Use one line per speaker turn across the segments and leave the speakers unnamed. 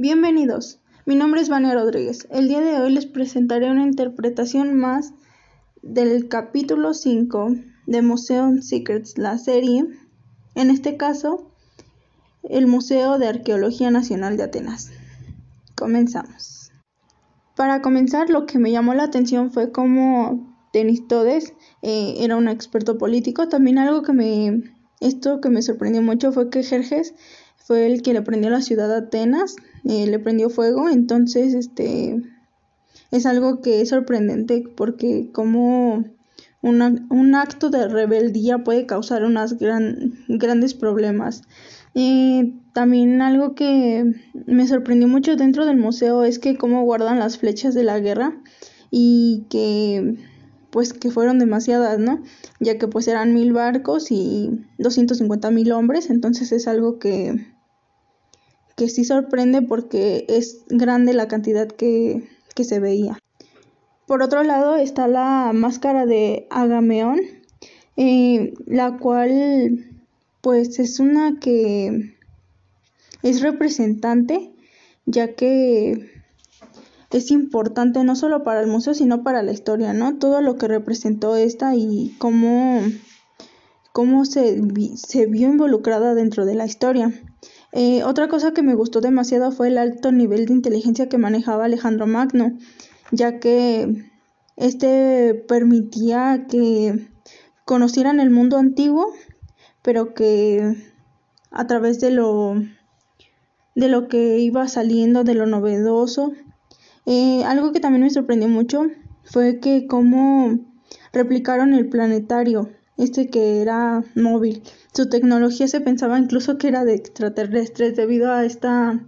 Bienvenidos, mi nombre es Vania Rodríguez. El día de hoy les presentaré una interpretación más del capítulo 5 de Museum Secrets, la serie, en este caso, el Museo de Arqueología Nacional de Atenas. Comenzamos. Para comenzar, lo que me llamó la atención fue cómo Tenistodes eh, era un experto político. También algo que me, esto que me sorprendió mucho fue que Jerjes fue el que le prendió la ciudad de Atenas, eh, le prendió fuego, entonces este es algo que es sorprendente porque como un acto de rebeldía puede causar unos grandes problemas. también algo que me sorprendió mucho dentro del museo es que cómo guardan las flechas de la guerra y que pues que fueron demasiadas, ¿no? Ya que pues eran mil barcos y 250 mil hombres, entonces es algo que que sí sorprende porque es grande la cantidad que, se veía. Por otro lado está la máscara de Agameón, eh, la cual pues es una que es representante, ya que es importante no solo para el museo, sino para la historia, ¿no? Todo lo que representó esta y cómo, cómo se, se vio involucrada dentro de la historia. Eh, otra cosa que me gustó demasiado fue el alto nivel de inteligencia que manejaba Alejandro Magno, ya que este permitía que conocieran el mundo antiguo, pero que a través de lo de lo que iba saliendo, de lo novedoso. Eh, algo que también me sorprendió mucho fue que cómo replicaron el planetario, este que era móvil. Su tecnología se pensaba incluso que era de extraterrestres debido a esta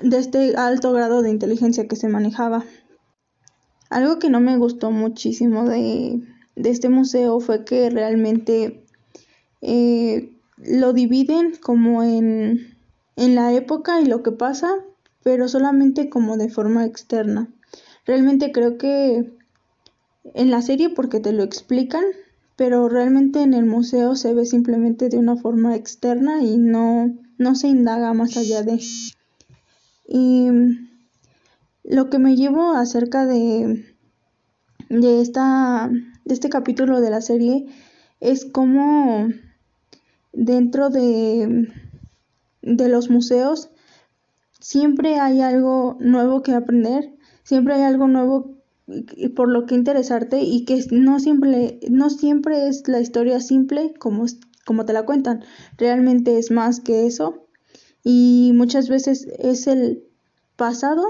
de este alto grado de inteligencia que se manejaba. Algo que no me gustó muchísimo de, este museo fue que realmente eh, lo dividen como en, en la época y lo que pasa, pero solamente como de forma externa. Realmente creo que en la serie porque te lo explican, pero realmente en el museo se ve simplemente de una forma externa y no, no se indaga más allá de. Y lo que me llevo acerca de, de, esta, de este capítulo de la serie es cómo dentro de, de los museos siempre hay algo nuevo que aprender, siempre hay algo nuevo por lo que interesarte y que no siempre, no siempre es la historia simple como, como te la cuentan, realmente es más que eso y muchas veces es el pasado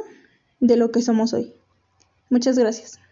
de lo que somos hoy. Muchas gracias.